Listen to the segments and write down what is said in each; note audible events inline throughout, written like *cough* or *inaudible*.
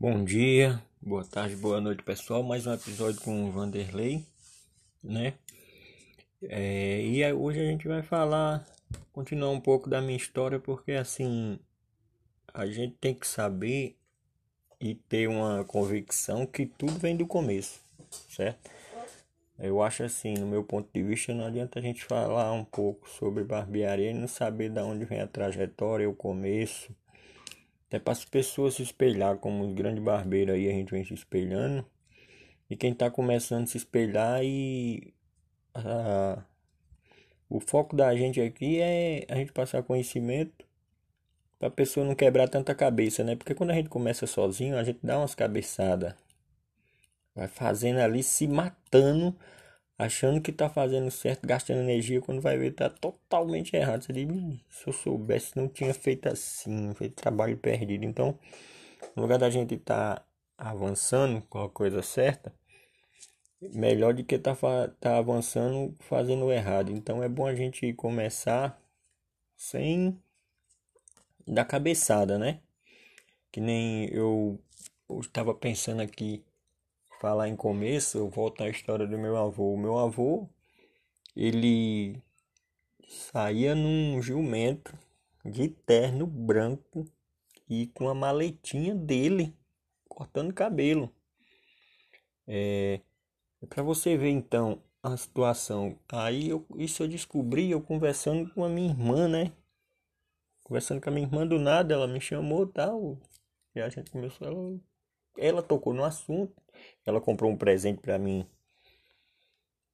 Bom dia, boa tarde, boa noite pessoal. Mais um episódio com o Vanderlei, né? É, e hoje a gente vai falar, continuar um pouco da minha história, porque assim a gente tem que saber e ter uma convicção que tudo vem do começo, certo? Eu acho assim, no meu ponto de vista, não adianta a gente falar um pouco sobre barbearia e não saber de onde vem a trajetória, o começo até para as pessoas se espelhar, como os grandes barbeiros aí a gente vem se espelhando. E quem está começando a se espelhar e a, o foco da gente aqui é a gente passar conhecimento para a pessoa não quebrar tanta cabeça, né? Porque quando a gente começa sozinho, a gente dá umas cabeçadas. Vai fazendo ali, se matando achando que tá fazendo certo, gastando energia, quando vai ver tá totalmente errado. Você diz, se eu soubesse, não tinha feito assim, feito trabalho perdido. Então, no lugar da gente tá avançando com a coisa certa, melhor do que tá, tá avançando fazendo errado. Então, é bom a gente começar sem dar cabeçada, né? Que nem eu estava pensando aqui falar em começo, eu volto à história do meu avô. O meu avô, ele saía num jumento de terno branco e com a maletinha dele cortando cabelo. É, para você ver então a situação. Aí eu, isso eu descobri eu conversando com a minha irmã, né? Conversando com a minha irmã do nada, ela me chamou tal. E a gente começou, ela, ela tocou no assunto. Ela comprou um presente para mim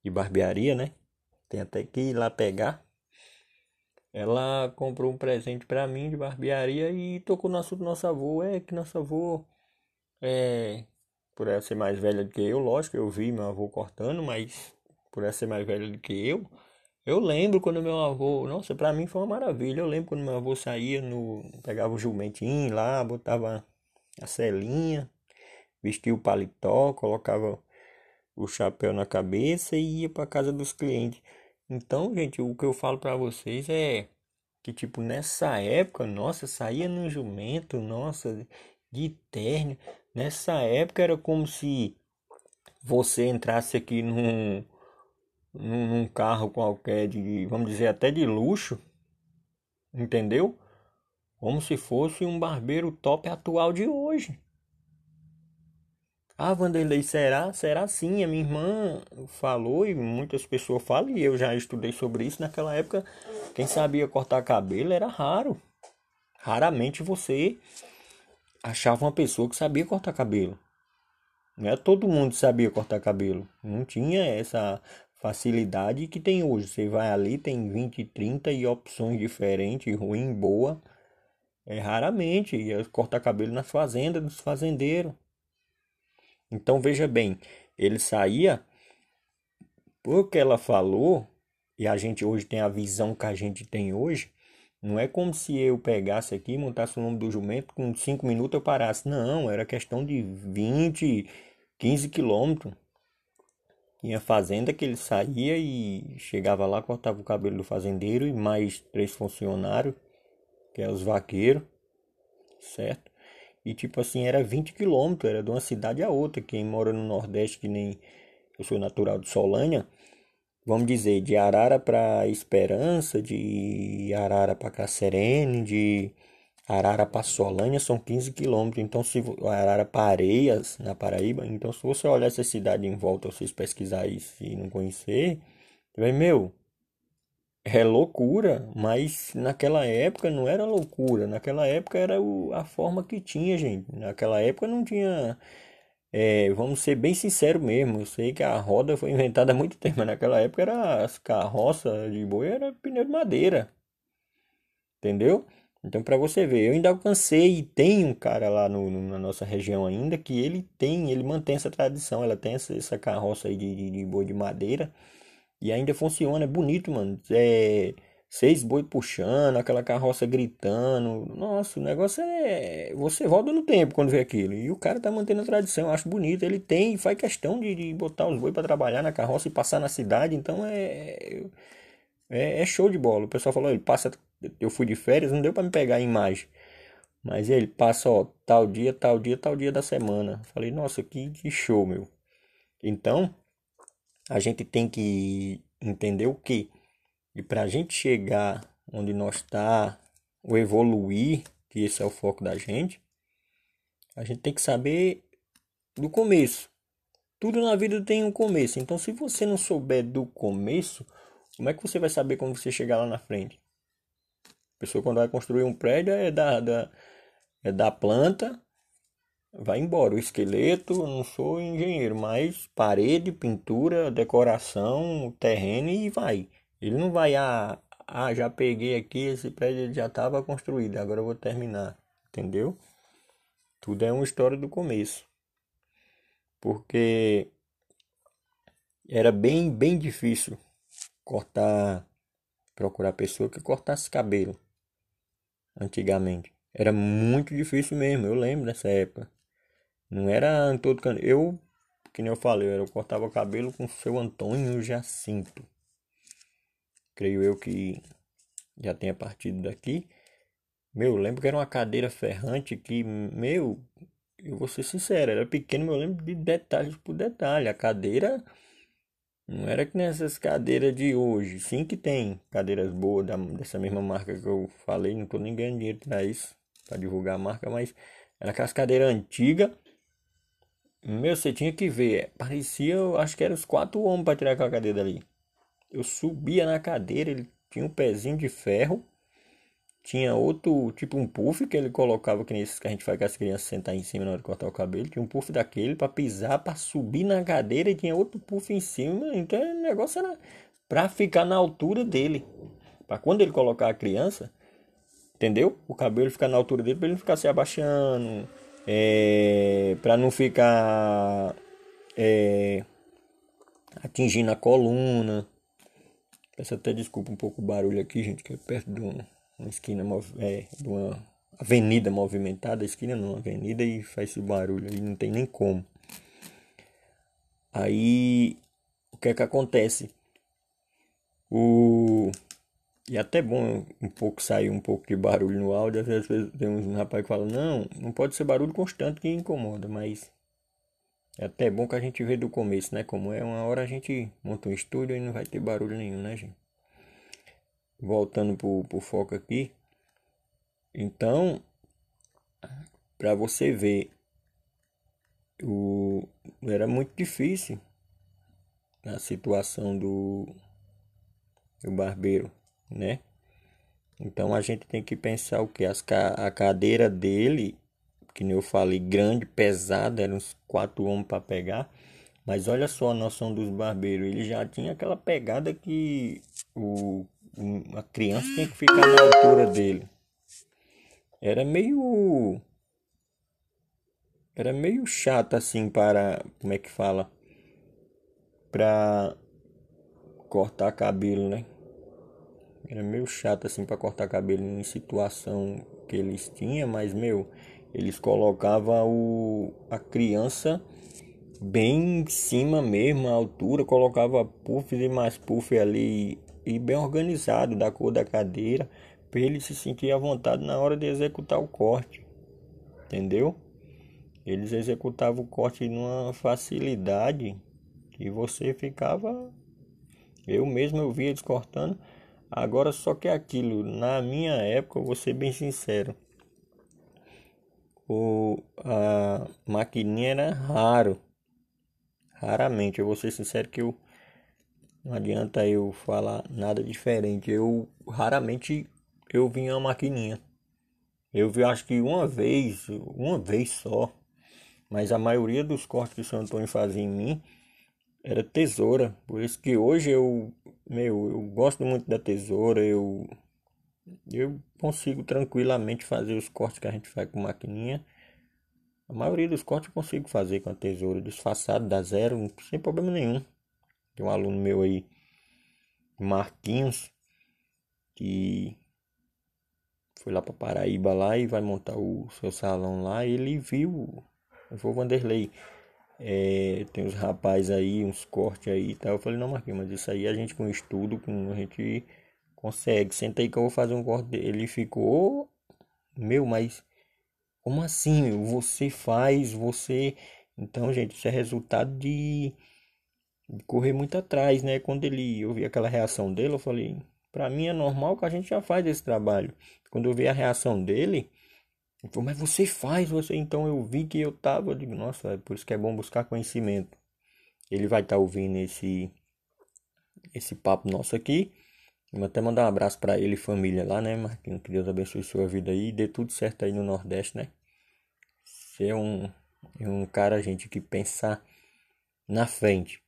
de barbearia, né? Tem até que ir lá pegar. Ela comprou um presente para mim de barbearia e tocou no assunto do nosso avô. É que nosso avô é. Por ela ser mais velha do que eu, lógico, eu vi meu avô cortando, mas por ela ser mais velha do que eu, eu lembro quando meu avô, nossa, para mim foi uma maravilha. Eu lembro quando meu avô saía no, pegava o jumentinho lá, botava a celinha, vestia o paletó, colocava o chapéu na cabeça e ia para casa dos clientes. Então, gente, o que eu falo para vocês é que tipo nessa época, nossa, saía no jumento, nossa, de terno. Nessa época era como se você entrasse aqui num, num, num carro qualquer de, vamos dizer, até de luxo, entendeu? Como se fosse um barbeiro top atual de hoje. Ah, Vanderlei, será? Será sim? A minha irmã falou e muitas pessoas falam, e eu já estudei sobre isso. Naquela época, quem sabia cortar cabelo era raro. Raramente você achava uma pessoa que sabia cortar cabelo. Não é todo mundo sabia cortar cabelo. Não tinha essa facilidade que tem hoje. Você vai ali, tem 20, 30 e opções diferentes, ruim, boa. É raramente. Ia cortar cabelo nas fazendas dos fazendeiros. Então veja bem, ele saía porque ela falou, e a gente hoje tem a visão que a gente tem hoje, não é como se eu pegasse aqui, montasse o nome do jumento, com 5 minutos eu parasse. Não, era questão de 20, 15 quilômetros. Tinha fazenda que ele saía e chegava lá, cortava o cabelo do fazendeiro e mais três funcionários, que é os vaqueiros, certo? E tipo assim, era 20 quilômetros, era de uma cidade a outra. Quem mora no Nordeste, que nem eu sou natural de Solânia, vamos dizer, de Arara para Esperança, de Arara para Cacerene, de Arara para Solânia são 15 quilômetros. Então, se Arara para Areias, na Paraíba, então se você olhar essa cidade em volta, vocês pesquisar isso e não conhecer, vai, meu, é loucura, mas naquela época não era loucura, naquela época era o, a forma que tinha, gente. Naquela época não tinha. É, vamos ser bem sinceros mesmo, eu sei que a roda foi inventada há muito *laughs* tempo, mas naquela época era as carroças de boi era pneu de madeira. Entendeu? Então para você ver, eu ainda alcancei e tem um cara lá no, no, na nossa região ainda que ele tem, ele mantém essa tradição, ela tem essa, essa carroça aí de, de, de boi de madeira e ainda funciona, é bonito, mano. É seis boi puxando, aquela carroça gritando. Nossa, o negócio é. Você volta no tempo quando vê aquilo. E o cara tá mantendo a tradição, eu acho bonito. Ele tem faz questão de, de botar os boi para trabalhar na carroça e passar na cidade. Então é, é. É show de bola. O pessoal falou, ele passa. Eu fui de férias, não deu para me pegar a imagem. Mas ele passa, ó, tal dia, tal dia, tal dia da semana. Falei, nossa, que, que show, meu. Então, a gente tem que entender o que? E para a gente chegar onde nós está, o evoluir, que esse é o foco da gente, a gente tem que saber do começo. Tudo na vida tem um começo. Então, se você não souber do começo, como é que você vai saber como você chegar lá na frente? A pessoa quando vai construir um prédio é da, da, é da planta, vai embora. O esqueleto, eu não sou engenheiro, mas parede, pintura, decoração, terreno e vai. Ele não vai, ah, ah já peguei aqui, esse prédio já estava construído, agora eu vou terminar. Entendeu? Tudo é uma história do começo. Porque era bem, bem difícil cortar, procurar pessoa que cortasse cabelo antigamente. Era muito difícil mesmo, eu lembro dessa época. Não era em todo canto. Eu, que nem eu falei, eu cortava o cabelo com o seu Antônio Jacinto. Creio eu que já tenha partido daqui. Meu, eu lembro que era uma cadeira ferrante que, meu, eu vou ser sincero, era pequeno, mas eu lembro de detalhes por detalhe. A cadeira não era que nessas cadeiras de hoje. Sim que tem cadeiras boas da, dessa mesma marca que eu falei, não tô nem ganhando dinheiro pra isso para divulgar a marca, mas era aquelas cadeiras antigas. Meu, você tinha que ver. Parecia, eu acho que eram os quatro homens para tirar aquela cadeira dali. Eu subia na cadeira, ele tinha um pezinho de ferro. Tinha outro, tipo um puff que ele colocava, que nesses que a gente faz com as crianças sentar em cima na hora de cortar o cabelo. Tinha um puff daquele para pisar, para subir na cadeira e tinha outro puff em cima. Então o negócio era para ficar na altura dele. Para quando ele colocar a criança, entendeu? O cabelo ficar na altura dele para ele não ficar se abaixando, é, para não ficar é, atingindo a coluna. Peço até desculpa um pouco o barulho aqui, gente, que é perto de uma, uma esquina, é, de uma avenida movimentada, esquina não, avenida e faz esse barulho aí, não tem nem como. Aí, o que é que acontece? O e até bom um pouco sair um pouco de barulho no áudio. Às vezes tem uns rapaz que falam, não, não pode ser barulho constante que incomoda, mas é até bom que a gente vê do começo, né? Como é uma hora a gente monta um estúdio e não vai ter barulho nenhum, né, gente? Voltando pro, pro foco aqui. Então, para você ver, o, era muito difícil a situação do, do barbeiro né? Então a gente tem que pensar o que? As, a cadeira dele, que nem eu falei, grande, pesada, eram uns quatro homens para pegar. Mas olha só a noção dos barbeiros, ele já tinha aquela pegada que o, a criança tinha que ficar na altura dele. Era meio. Era meio chato assim para. Como é que fala? Para cortar cabelo, né? Era meio chato assim para cortar cabelo em situação que eles tinham, mas meu, eles colocavam o, a criança bem em cima mesmo, a altura, colocava puff e mais puff ali e bem organizado da cor da cadeira, para ele se sentir à vontade na hora de executar o corte. Entendeu? Eles executavam o corte numa facilidade que você ficava eu mesmo eu via eles cortando Agora só que aquilo, na minha época, vou ser bem sincero. O, a maquininha era raro. Raramente, eu vou ser sincero que eu não adianta eu falar nada diferente. Eu raramente eu vi uma maquininha. Eu vi acho que uma vez, uma vez só. Mas a maioria dos cortes que o São Antônio fazia em mim era tesoura. Por isso que hoje eu, meu, eu gosto muito da tesoura, eu eu consigo tranquilamente fazer os cortes que a gente faz com maquininha. A maioria dos cortes eu consigo fazer com a tesoura disfarçado, da zero, sem problema nenhum. Tem um aluno meu aí, Marquinhos, que foi lá para Paraíba lá e vai montar o seu salão lá. Ele viu, eu vou Vanderlei é, tem uns rapazes aí, uns cortes aí e tal. Eu falei, não, Marquinhos, mas isso aí a gente com estudo, com, a gente consegue. Senta aí que eu vou fazer um corte. Ele ficou, meu, mas Como assim? Você faz, você. Então, gente, isso é resultado de, de correr muito atrás, né? Quando ele eu vi aquela reação dele, eu falei, para mim é normal que a gente já faz esse trabalho. Quando eu vi a reação dele, ele falou, mas você faz, você. Então eu vi que eu tava, eu digo, nossa, é por isso que é bom buscar conhecimento. Ele vai estar tá ouvindo esse esse papo nosso aqui. Vou até mandar um abraço para ele e família lá, né, Marquinhos? Que Deus abençoe sua vida aí e dê tudo certo aí no Nordeste, né? Você é um, é um cara, gente, que pensa na frente.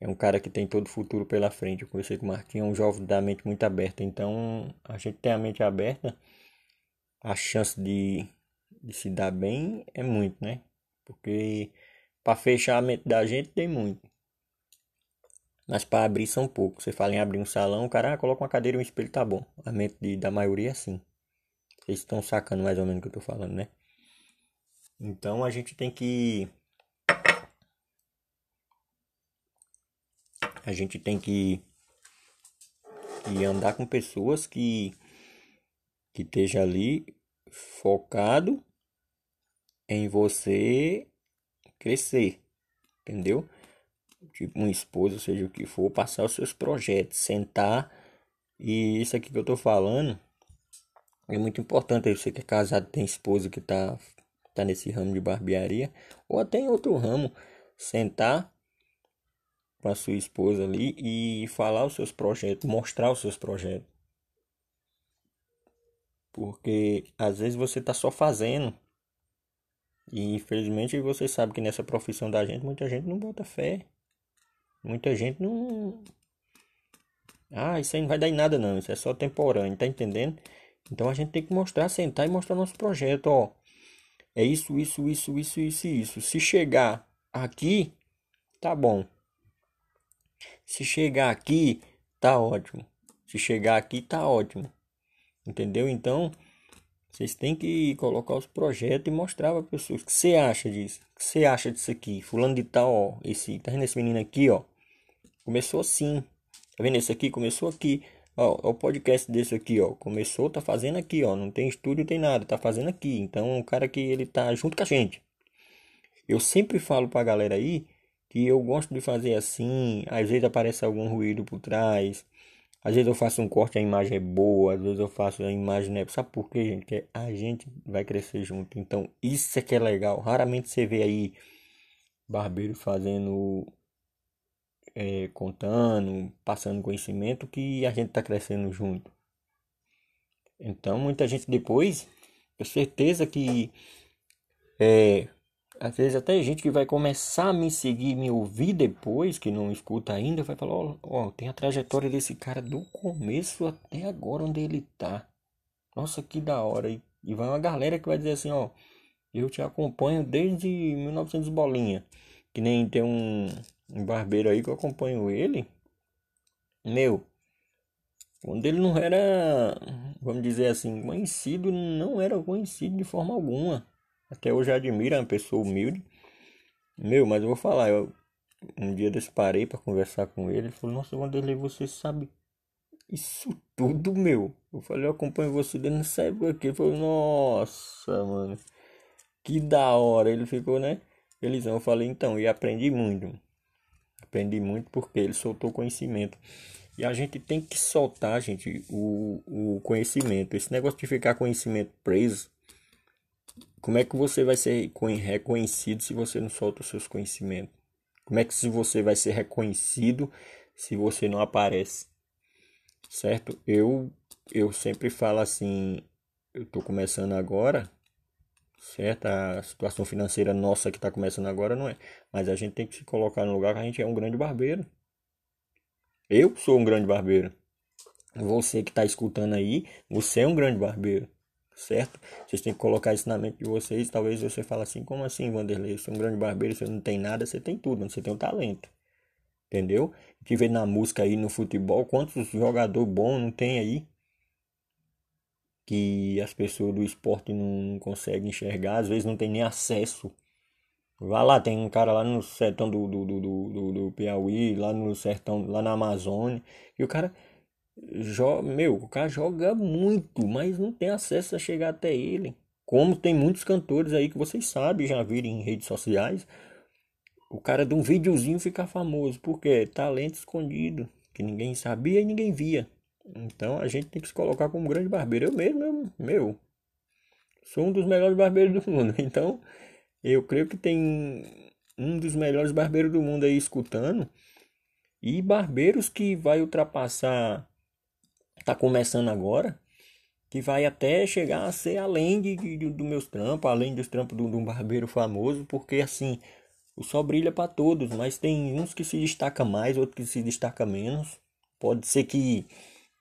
É um cara que tem todo o futuro pela frente. Eu conversei com o Marquinhos, é um jovem da mente muito aberta. Então, a gente tem a mente aberta, a chance de, de se dar bem é muito, né? Porque para fechar a mente da gente tem muito. Mas para abrir são poucos. Você fala em abrir um salão, o cara ah, coloca uma cadeira e um espelho, tá bom. A mente de, da maioria é assim. Vocês estão sacando mais ou menos o que eu tô falando, né? Então a gente tem que. A gente tem que, que andar com pessoas que, que esteja ali focado em você crescer, entendeu? tipo uma esposa, seja o que for, passar os seus projetos, sentar e isso aqui que eu tô falando é muito importante. Você que é casado, tem esposa que tá, tá nesse ramo de barbearia ou até em outro ramo, sentar com a sua esposa ali e falar os seus projetos, mostrar os seus projetos. Porque às vezes você tá só fazendo. E infelizmente você sabe que nessa profissão da gente, muita gente não bota fé. Muita gente não. Ah, isso aí não vai dar em nada não, isso é só temporâneo, tá entendendo? Então a gente tem que mostrar, sentar e mostrar nosso projeto, ó. É isso, isso, isso, isso, isso, isso. Se chegar aqui, tá bom. Se chegar aqui, tá ótimo. Se chegar aqui, tá ótimo. Entendeu? Então, vocês têm que colocar os projetos e mostrar para pessoas o que você acha disso. O que você acha disso aqui? Fulano de tal, ó. Esse, tá vendo esse menino aqui, ó? Começou assim. Tá vendo esse aqui? Começou aqui. Ó, o podcast desse aqui, ó. Começou, tá fazendo aqui, ó. Não tem estúdio, tem nada. Tá fazendo aqui. Então, o cara que ele tá junto com a gente. Eu sempre falo pra galera aí que eu gosto de fazer assim. Às vezes aparece algum ruído por trás. Às vezes eu faço um corte, a imagem é boa. Às vezes eu faço a imagem, né? Sabe por quê, gente? Que a gente vai crescer junto. Então, isso é que é legal. Raramente você vê aí barbeiro fazendo é, contando, passando conhecimento que a gente está crescendo junto. Então, muita gente depois, tenho certeza que é, às vezes até gente que vai começar a me seguir, me ouvir depois, que não escuta ainda, vai falar, ó, ó, tem a trajetória desse cara do começo até agora onde ele tá. Nossa, que da hora. E, e vai uma galera que vai dizer assim, ó, eu te acompanho desde 1900 bolinha. Que nem tem um, um barbeiro aí que eu acompanho ele, meu, quando ele não era, vamos dizer assim, conhecido, não era conhecido de forma alguma. Até hoje admiro, é uma pessoa humilde. Meu, mas eu vou falar, eu um dia desse parei para conversar com ele, ele falou, nossa, Vanderlei, você sabe isso tudo, meu. Eu falei, eu acompanho você desde essa época aqui. Ele falou, nossa, mano, que da hora. Ele ficou, né? Felizão. Eu falei, então, e aprendi muito. Aprendi muito porque ele soltou conhecimento. E a gente tem que soltar, gente, o, o conhecimento. Esse negócio de ficar conhecimento preso. Como é que você vai ser reconhecido se você não solta os seus conhecimentos? Como é que se você vai ser reconhecido se você não aparece? Certo? Eu eu sempre falo assim, eu tô começando agora, certo? A situação financeira nossa que está começando agora não é. Mas a gente tem que se colocar no lugar que a gente é um grande barbeiro. Eu sou um grande barbeiro. Você que está escutando aí, você é um grande barbeiro. Certo? Vocês têm que colocar isso na mente de vocês. Talvez você fale assim, como assim, Vanderlei? Você é um grande barbeiro, você não tem nada, você tem tudo, você tem um talento. Entendeu? Que vê na música aí, no futebol, quantos jogador bom não tem aí? que as pessoas do esporte não conseguem enxergar, às vezes não tem nem acesso. Vai lá, tem um cara lá no sertão do, do, do, do, do Piauí, lá no sertão, lá na Amazônia, e o cara joga, meu, o cara joga muito, mas não tem acesso a chegar até ele. Como tem muitos cantores aí que vocês sabem, já viram em redes sociais, o cara de um videozinho ficar famoso, porque talento escondido, que ninguém sabia e ninguém via. Então a gente tem que se colocar como grande barbeiro. Eu mesmo, eu, meu, sou um dos melhores barbeiros do mundo. *laughs* Então eu creio que tem um dos melhores barbeiros do mundo aí escutando. E barbeiros que vai ultrapassar, tá começando agora, que vai até chegar a ser além de, de, do meus trampos, além dos trampos de um barbeiro famoso, porque assim, o sol brilha para todos, mas tem uns que se destaca mais, outros que se destaca menos. Pode ser que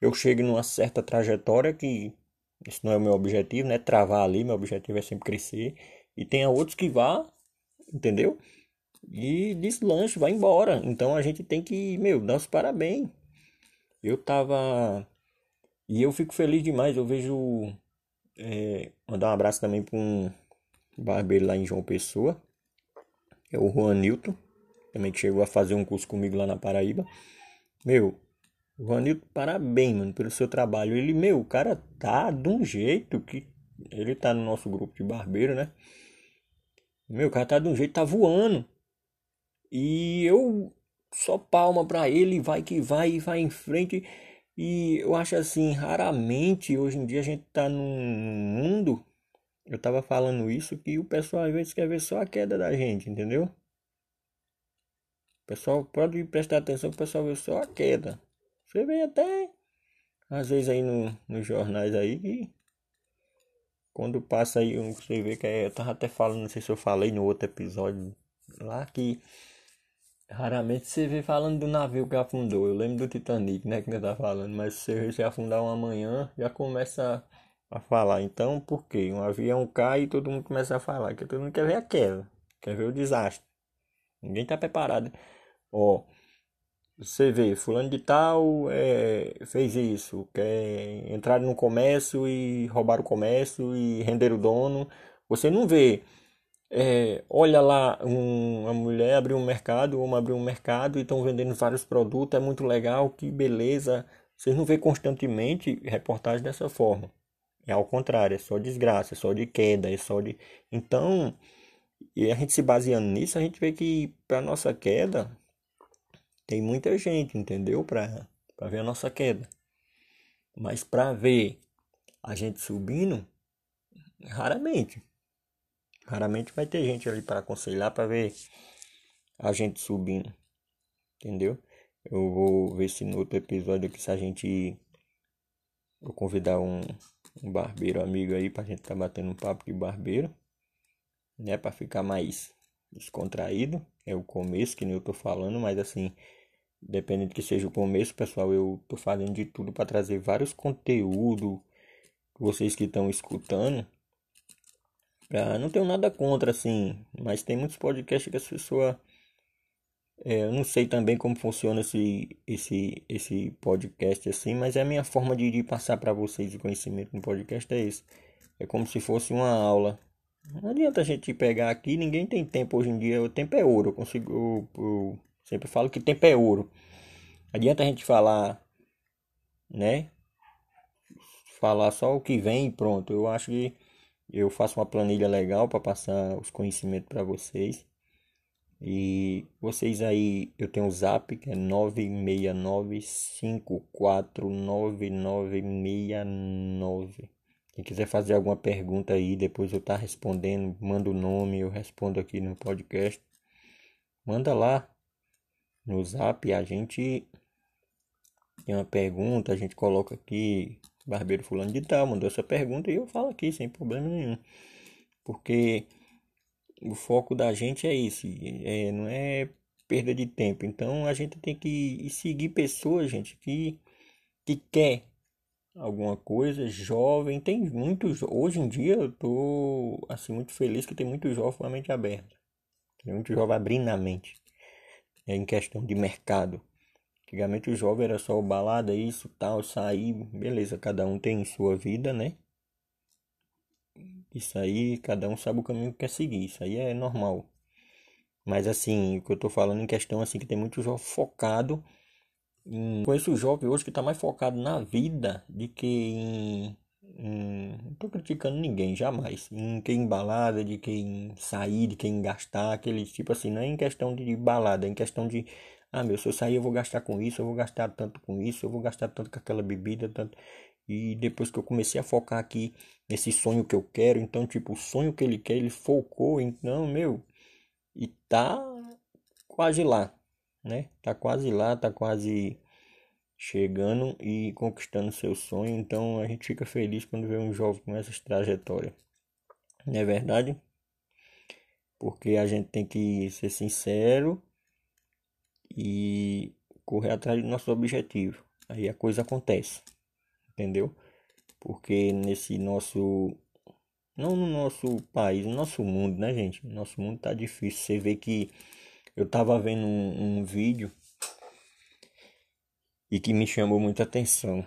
eu chegue numa certa trajetória que isso não é o meu objetivo, né? Travar ali, meu objetivo é sempre crescer. E tenha outros que vá, entendeu? E deslanche, vai embora. Então a gente tem que, meu, dar os parabéns. Eu tava. E eu fico feliz demais. Eu vejo. É, mandar um abraço também para um barbeiro lá em João Pessoa. É o Juan Newton. Também chegou a fazer um curso comigo lá na Paraíba. Meu, Juanilton, parabéns, mano, pelo seu trabalho. Ele, meu, o cara tá de um jeito que. Ele tá no nosso grupo de barbeiro, né? Meu, o cara tá de um jeito, tá voando. E eu só palma pra ele, vai que vai vai em frente. E eu acho assim, raramente hoje em dia a gente tá num mundo. Eu tava falando isso que o pessoal às vezes quer ver só a queda da gente, entendeu? O pessoal pode prestar atenção que o pessoal vê só a queda. Você vê até às vezes aí no, nos jornais aí que quando passa aí, você vê que é, eu tava até falando, não sei se eu falei no outro episódio lá que raramente você vê falando do navio que afundou. Eu lembro do Titanic, né, que ainda tá falando, mas você se afundar uma manhã, já começa a, falar. Então, por quê? Um avião cai e todo mundo começa a falar, que todo mundo quer ver a queda, quer ver o desastre. Ninguém tá preparado. Ó, você vê, fulano de tal é, fez isso, quer entrar no comércio e roubar o comércio e render o dono. Você não vê, é, olha lá, um, uma mulher abriu um mercado, uma abriu um mercado e estão vendendo vários produtos, é muito legal, que beleza. Vocês não vê constantemente reportagem dessa forma. É ao contrário, é só desgraça, é só de queda, é só de. Então, e a gente se baseando nisso, a gente vê que para nossa queda tem muita gente, entendeu? Para ver a nossa queda. Mas para ver a gente subindo, raramente. Raramente vai ter gente ali para aconselhar para ver a gente subindo. Entendeu? Eu vou ver se no outro episódio aqui se a gente vou convidar um, um barbeiro amigo aí pra gente tá batendo um papo de barbeiro, né, para ficar mais descontraído. É o começo que nem eu tô falando, mas assim, Dependendo que seja o começo, pessoal, eu tô fazendo de tudo para trazer vários conteúdos vocês que estão escutando. Ah, não tenho nada contra, assim, mas tem muitos podcasts que as pessoas. É, eu não sei também como funciona esse, esse, esse podcast assim, mas é a minha forma de, de passar para vocês o conhecimento no podcast é esse. É como se fosse uma aula. Não adianta a gente pegar aqui, ninguém tem tempo hoje em dia, o tempo é ouro. Eu consigo. Eu, eu Sempre falo que tempo é ouro. Adianta a gente falar, né? Falar só o que vem e pronto. Eu acho que eu faço uma planilha legal para passar os conhecimentos para vocês. E vocês aí, eu tenho o zap que é 969549969. Quem quiser fazer alguma pergunta aí, depois eu estar tá respondendo, manda o nome, eu respondo aqui no podcast. Manda lá, no zap, a gente tem uma pergunta, a gente coloca aqui, barbeiro fulano de tal, mandou essa pergunta e eu falo aqui sem problema nenhum. Porque o foco da gente é isso, é, não é perda de tempo. Então a gente tem que seguir pessoas, gente, que, que quer alguma coisa, jovem, tem muitos, hoje em dia eu tô assim muito feliz que tem muito jovem com a mente aberta. Tem muito jovem abrindo a mente é, em questão de mercado. Antigamente o jovem era só balada, isso, tal, sair, beleza, cada um tem sua vida, né? Isso aí, cada um sabe o caminho que quer seguir, isso aí é normal. Mas assim, o que eu tô falando em questão assim que tem muito jovem focado em conheço o jovem hoje que tá mais focado na vida do que em, não tô criticando ninguém, jamais. Em quem balada, de quem sair, de quem gastar, aquele tipo assim, não é em questão de balada, é em questão de, ah, meu, se eu sair eu vou gastar com isso, eu vou gastar tanto com isso, eu vou gastar tanto com aquela bebida, tanto. E depois que eu comecei a focar aqui nesse sonho que eu quero, então, tipo, o sonho que ele quer, ele focou, então, meu, e tá quase lá, né? Tá quase lá, tá quase chegando e conquistando seu sonho. Então a gente fica feliz quando vê um jovem com essa trajetória. Não é verdade? Porque a gente tem que ser sincero e correr atrás do nosso objetivo. Aí a coisa acontece. Entendeu? Porque nesse nosso não no nosso país, no nosso mundo, né, gente? Nosso mundo tá difícil. Você vê que eu tava vendo um, um vídeo e que me chamou muita atenção.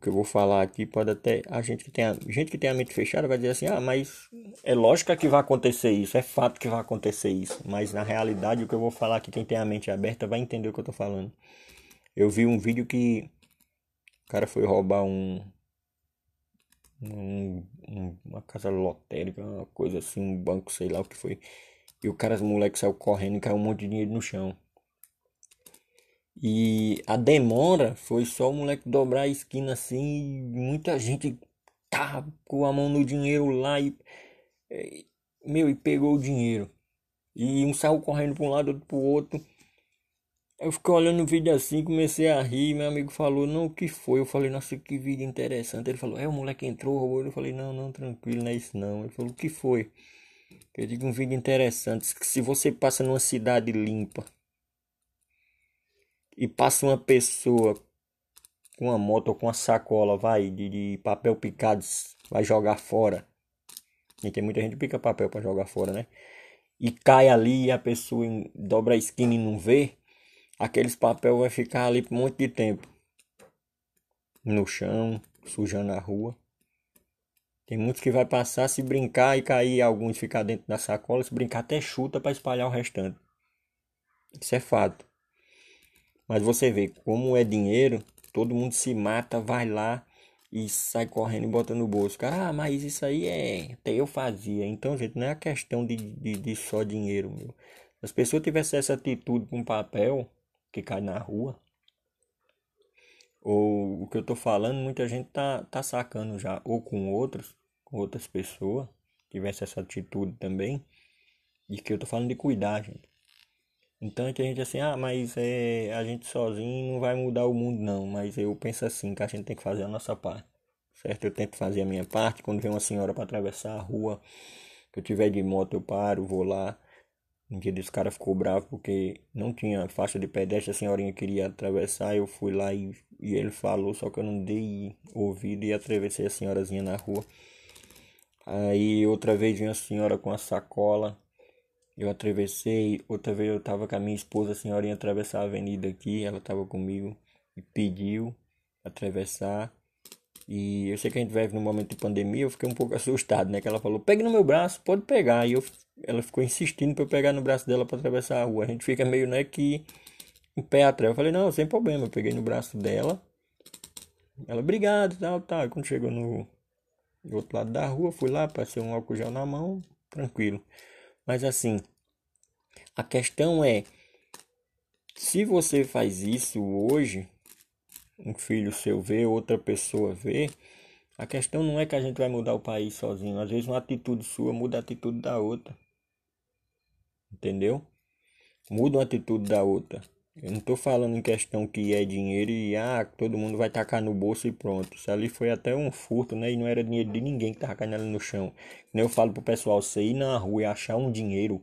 O que eu vou falar aqui pode até a gente que tem a gente que tem a mente fechada vai dizer assim: "Ah, mas é lógico que vai acontecer isso, é fato que vai acontecer isso". Mas na realidade o que eu vou falar aqui quem tem a mente aberta vai entender o que eu tô falando. Eu vi um vídeo que o cara foi roubar um, um, um uma casa lotérica, uma coisa assim, um banco, sei lá o que foi. E o cara, os moleques saiu correndo e caiu um monte de dinheiro no chão. E a demora foi só o moleque dobrar a esquina assim e muita gente tá com a mão no dinheiro lá e. É, meu, e pegou o dinheiro. E um saiu correndo para um lado, outro pro outro. Eu fiquei olhando o vídeo assim, comecei a rir. Meu amigo falou: Não, o que foi? Eu falei: Nossa, que vídeo interessante. Ele falou: É, o moleque entrou, roubou. Eu falei: Não, não, tranquilo, não é isso não. Ele falou: O que foi? Eu digo: Um vídeo interessante. Se você passa numa cidade limpa e passa uma pessoa com uma moto ou com uma sacola, vai, de, de papel picado, vai jogar fora. E tem muita gente que pica papel para jogar fora, né? E cai ali e a pessoa dobra a esquina e não vê, aqueles papel vai ficar ali por um monte de tempo. No chão, sujando a rua. Tem muitos que vai passar se brincar e cair alguns ficar dentro da sacola, se brincar até chuta para espalhar o restante. Isso é fato. Mas você vê como é dinheiro, todo mundo se mata, vai lá e sai correndo e bota no bolso. Ah, mas isso aí é. Até eu fazia. Então, gente, não é questão de, de, de só dinheiro, meu. Se as pessoas tivessem essa atitude com papel que cai na rua, ou o que eu tô falando, muita gente tá, tá sacando já, ou com outros, com outras pessoas, tivesse essa atitude também, e que eu tô falando de cuidar, gente. Então tem gente assim, ah, mas é, a gente sozinho não vai mudar o mundo não. Mas eu penso assim, que a gente tem que fazer a nossa parte. Certo? Eu tento fazer a minha parte. Quando vem uma senhora para atravessar a rua, que eu tiver de moto, eu paro, vou lá. Um dia desse cara ficou bravo porque não tinha faixa de pedestre, a senhorinha queria atravessar, eu fui lá e, e ele falou, só que eu não dei ouvido e atravessei a senhorazinha na rua. Aí outra vez vinha a senhora com a sacola, eu atravessei, outra vez eu tava com a minha esposa, a senhorinha atravessar a avenida aqui, ela tava comigo e pediu atravessar. E eu sei que a gente vive num momento de pandemia, eu fiquei um pouco *laughs* assustado, né? Que ela falou, pegue no meu braço, pode pegar. E eu, ela ficou insistindo para eu pegar no braço dela para atravessar a rua. A gente fica meio, né, que um pé atrás. Eu falei, não, sem problema. Eu peguei no braço dela. Ela, obrigado, tal, tal. E quando chegou no, no outro lado da rua, fui lá, passei um álcool gel na mão, tranquilo. Mas assim, a questão é, se você faz isso hoje, um filho seu vê, outra pessoa vê, a questão não é que a gente vai mudar o país sozinho. Às vezes uma atitude sua muda a atitude da outra. Entendeu? Muda uma atitude da outra. Eu não estou falando em questão que é dinheiro e ah, todo mundo vai tacar no bolso e pronto. Isso ali foi até um furto, né? E não era dinheiro de ninguém que tava caindo ali no chão. Eu falo pro pessoal, você ir na rua e achar um dinheiro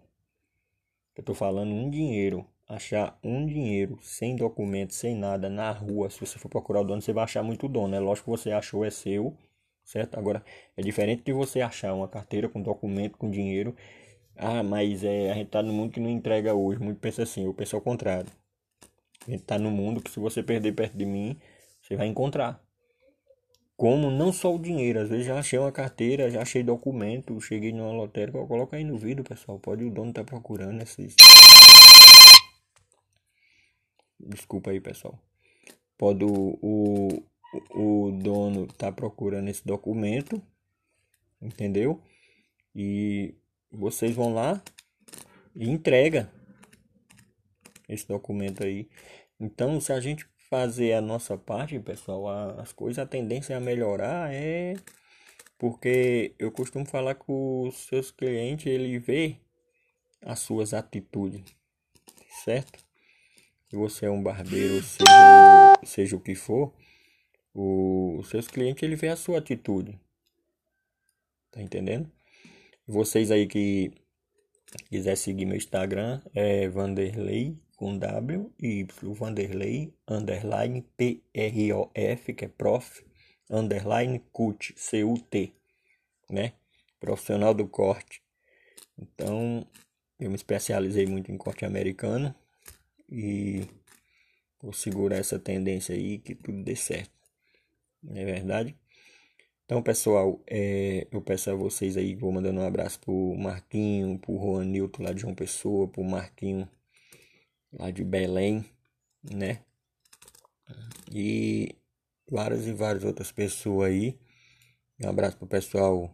eu tô falando um dinheiro. Achar um dinheiro sem documento, sem nada, na rua. Se você for procurar o dono, você vai achar muito dono. É lógico que você achou, é seu, certo? Agora, é diferente de você achar uma carteira com documento, com dinheiro. Ah, mas é, a gente tá no mundo que não entrega hoje. Muito pensa assim, eu penso ao contrário. A gente tá no mundo que se você perder perto de mim, você vai encontrar como não só o dinheiro, às vezes já achei uma carteira, já achei documento, cheguei numa lotérica, coloca aí no vídeo, pessoal, pode o dono tá procurando esses Desculpa aí, pessoal. Pode o, o, o dono tá procurando esse documento, entendeu? E vocês vão lá e entrega esse documento aí. Então, se a gente fazer a nossa parte, pessoal, as coisas, a tendência a melhorar é porque eu costumo falar com os seus clientes, ele vê as suas atitudes, certo? Se você é um barbeiro, seja, seja o que for, o, os seus clientes, ele vê a sua atitude. Tá entendendo? Vocês aí que quiser seguir meu Instagram, é Vanderlei com W e Y, Vanderlei, underline P-R-O-F, que é prof, underline CUT, C-U-T, né? Profissional do corte. Então, eu me especializei muito em corte americano e vou segurar essa tendência aí que tudo dê certo. Não é verdade? Então, pessoal, é, eu peço a vocês aí, vou mandando um abraço pro Marquinho, pro Juan Nilton lá de João Pessoa, pro Marquinho lá de Belém, né? E várias e várias outras pessoas aí. Um abraço pro pessoal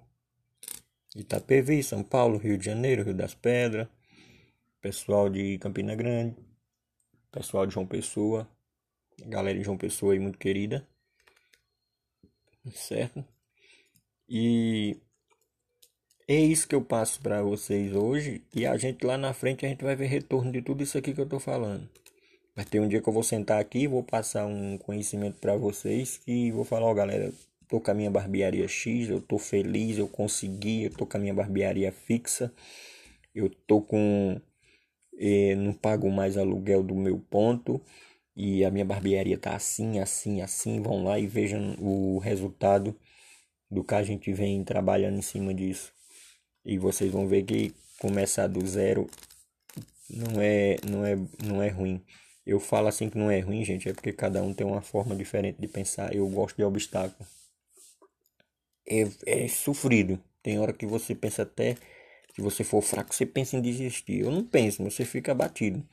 de Itapevi, São Paulo, Rio de Janeiro, Rio das Pedras, pessoal de Campina Grande, pessoal de João Pessoa, galera de João Pessoa aí muito querida, certo? E é isso que eu passo para vocês hoje e a gente lá na frente a gente vai ver retorno de tudo isso aqui que eu tô falando. Vai ter um dia que eu vou sentar aqui e vou passar um conhecimento para vocês e vou falar, ó, oh, galera, tô com a minha barbearia X, eu tô feliz, eu consegui, eu tô com a minha barbearia fixa, eu tô com. Eh, não pago mais aluguel do meu ponto e a minha barbearia tá assim, assim, assim. Vão lá e vejam o resultado do que a gente vem trabalhando em cima disso. E vocês vão ver que começar do zero não é, não é, não é ruim. Eu falo assim que não é ruim, gente, é porque cada um tem uma forma diferente de pensar. Eu gosto de obstáculo é, é sofrido. Tem hora que você pensa até se você for fraco, você pensa em desistir. Eu não penso, você fica abatido.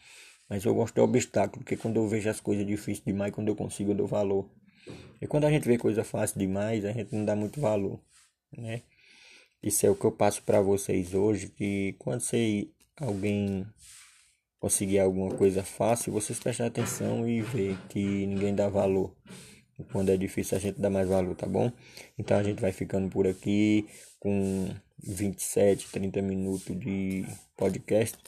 Mas eu gosto de obstáculo, porque quando eu vejo as coisas difíceis demais, quando eu consigo, eu dou valor. E quando a gente vê coisa fácil demais, a gente não dá muito valor, né? Isso é o que eu passo para vocês hoje, que quando você alguém conseguir alguma coisa fácil, vocês prestem atenção e ver que ninguém dá valor. Quando é difícil a gente dá mais valor, tá bom? Então a gente vai ficando por aqui com 27, 30 minutos de podcast.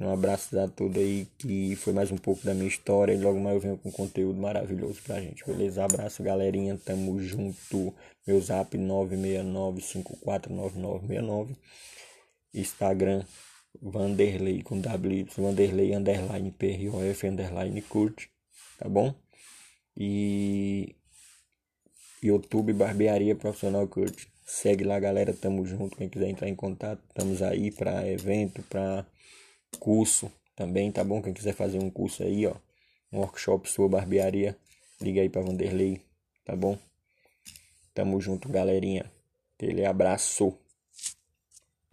Um abraço a todos aí que foi mais um pouco da minha história e logo mais eu venho com conteúdo maravilhoso pra gente, beleza? Abraço galerinha, tamo junto. Meu zap 969549969. Instagram Vanderlei com W, Vanderlei underline PROF underline curte, tá bom? E YouTube Barbearia Profissional Kurt. Segue lá, galera. Tamo junto. Quem quiser entrar em contato, estamos aí para evento, para curso também, tá bom? Quem quiser fazer um curso aí, ó, um workshop sua barbearia, liga aí para Vanderlei, tá bom? Tamo junto, galerinha. Aquele abraço.